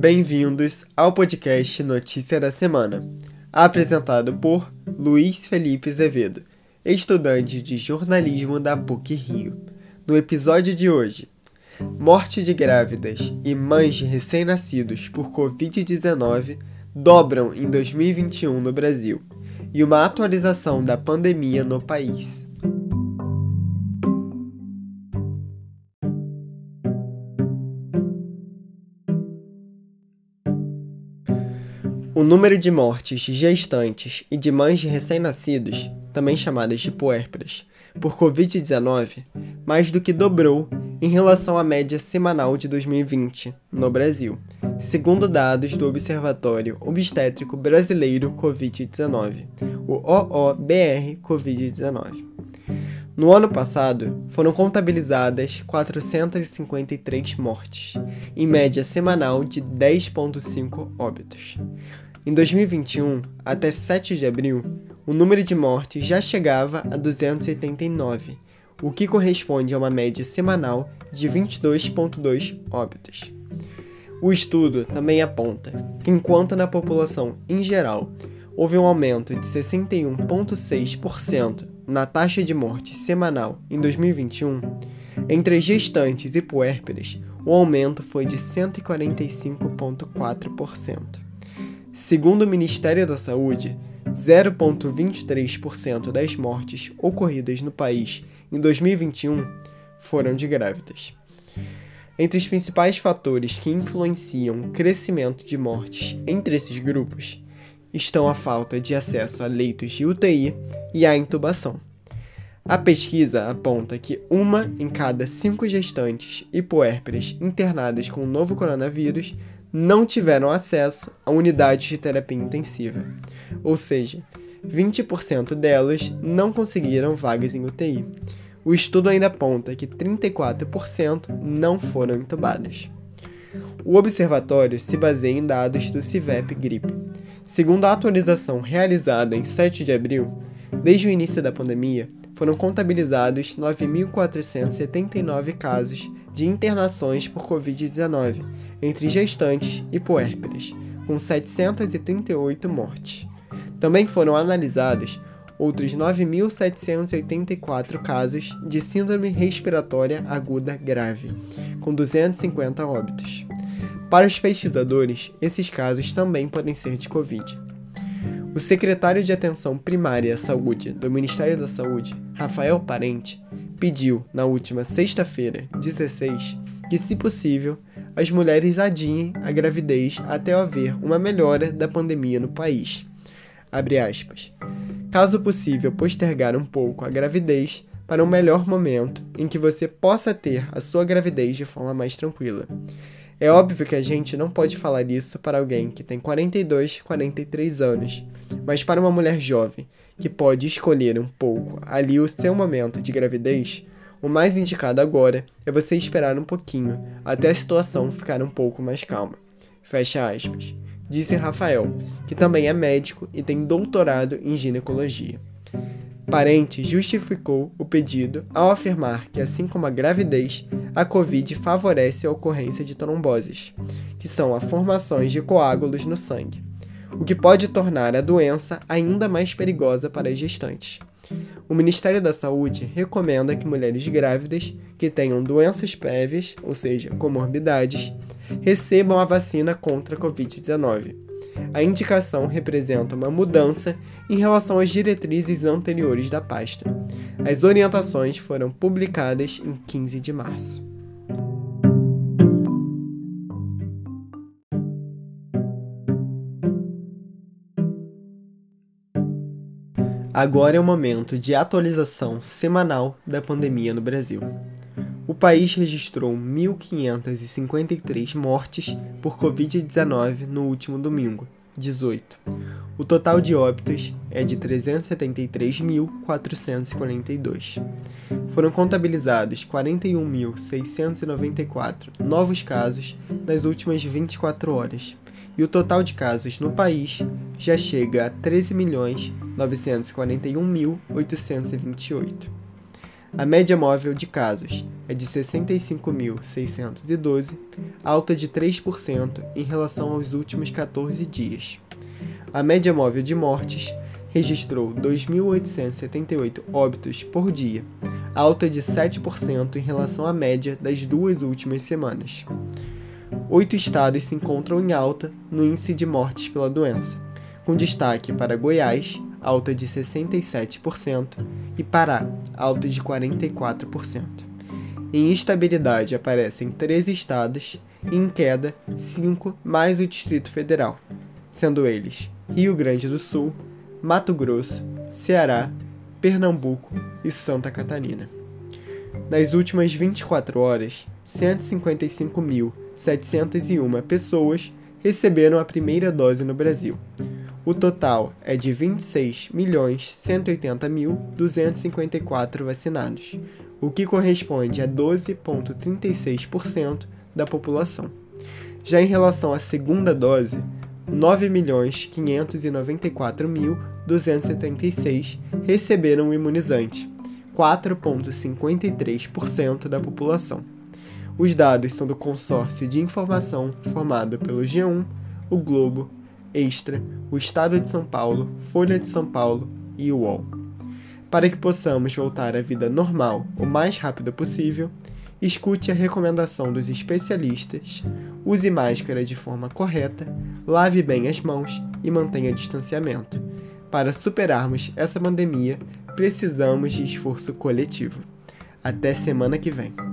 Bem-vindos ao podcast Notícia da Semana, apresentado por Luiz Felipe Azevedo, estudante de jornalismo da PUC Rio. No episódio de hoje, morte de grávidas e mães de recém-nascidos por Covid-19 dobram em 2021 no Brasil, e uma atualização da pandemia no país. O número de mortes de gestantes e de mães de recém-nascidos, também chamadas de puérperas, por Covid-19, mais do que dobrou em relação à média semanal de 2020 no Brasil, segundo dados do Observatório Obstétrico Brasileiro Covid-19, o OOBR Covid-19. No ano passado, foram contabilizadas 453 mortes, em média semanal de 10,5 óbitos. Em 2021, até 7 de abril, o número de mortes já chegava a 289, o que corresponde a uma média semanal de 22,2 óbitos. O estudo também aponta que, enquanto na população em geral houve um aumento de 61,6% na taxa de morte semanal em 2021, entre gestantes e puérperas, o aumento foi de 145,4%. Segundo o Ministério da Saúde, 0,23% das mortes ocorridas no país em 2021 foram de grávidas. Entre os principais fatores que influenciam o crescimento de mortes entre esses grupos estão a falta de acesso a leitos de UTI e a intubação. A pesquisa aponta que uma em cada cinco gestantes e puérperas internadas com o novo coronavírus não tiveram acesso a unidades de terapia intensiva, ou seja, 20% delas não conseguiram vagas em UTI. O estudo ainda aponta que 34% não foram intubadas. O observatório se baseia em dados do CIVEP Gripe. Segundo a atualização realizada em 7 de abril, desde o início da pandemia, foram contabilizados 9.479 casos de internações por Covid-19 entre gestantes e puérperas, com 738 mortes. Também foram analisados outros 9.784 casos de síndrome respiratória aguda grave, com 250 óbitos. Para os pesquisadores, esses casos também podem ser de Covid. O secretário de Atenção Primária à Saúde do Ministério da Saúde, Rafael Parente, pediu, na última sexta-feira, 16, que, se possível, as mulheres adiem a gravidez até haver uma melhora da pandemia no país. Caso possível, postergar um pouco a gravidez para um melhor momento em que você possa ter a sua gravidez de forma mais tranquila. É óbvio que a gente não pode falar isso para alguém que tem 42, 43 anos, mas para uma mulher jovem que pode escolher um pouco ali o seu momento de gravidez, o mais indicado agora é você esperar um pouquinho até a situação ficar um pouco mais calma. Fecha aspas. Disse Rafael, que também é médico e tem doutorado em ginecologia. Parente justificou o pedido ao afirmar que, assim como a gravidez, a Covid favorece a ocorrência de tromboses, que são as formações de coágulos no sangue, o que pode tornar a doença ainda mais perigosa para as gestantes. O Ministério da Saúde recomenda que mulheres grávidas que tenham doenças prévias, ou seja, comorbidades, recebam a vacina contra a Covid-19. A indicação representa uma mudança em relação às diretrizes anteriores da pasta. As orientações foram publicadas em 15 de março. Agora é o momento de atualização semanal da pandemia no Brasil. O país registrou 1.553 mortes por Covid-19 no último domingo, 18. O total de óbitos é de 373.442. Foram contabilizados 41.694 novos casos nas últimas 24 horas, e o total de casos no país já chega a 13.941.828. A média móvel de casos é de 65.612, alta de 3% em relação aos últimos 14 dias. A média móvel de mortes registrou 2.878 óbitos por dia, alta de 7% em relação à média das duas últimas semanas. Oito estados se encontram em alta no índice de mortes pela doença, com destaque para Goiás, alta de 67%, e Pará, alta de 44%. Em estabilidade aparecem 13 estados e em queda 5 mais o Distrito Federal, sendo eles Rio Grande do Sul, Mato Grosso, Ceará, Pernambuco e Santa Catarina. Nas últimas 24 horas, 155.701 pessoas receberam a primeira dose no Brasil, o total é de 26.180.254 vacinados, o que corresponde a 12,36% da população. Já em relação à segunda dose, 9.594.276 receberam o imunizante, 4,53% da população. Os dados são do consórcio de informação formado pelo G1, o Globo Extra, o Estado de São Paulo, Folha de São Paulo e o UOL. Para que possamos voltar à vida normal o mais rápido possível, escute a recomendação dos especialistas, use máscara de forma correta, lave bem as mãos e mantenha distanciamento. Para superarmos essa pandemia, precisamos de esforço coletivo. Até semana que vem.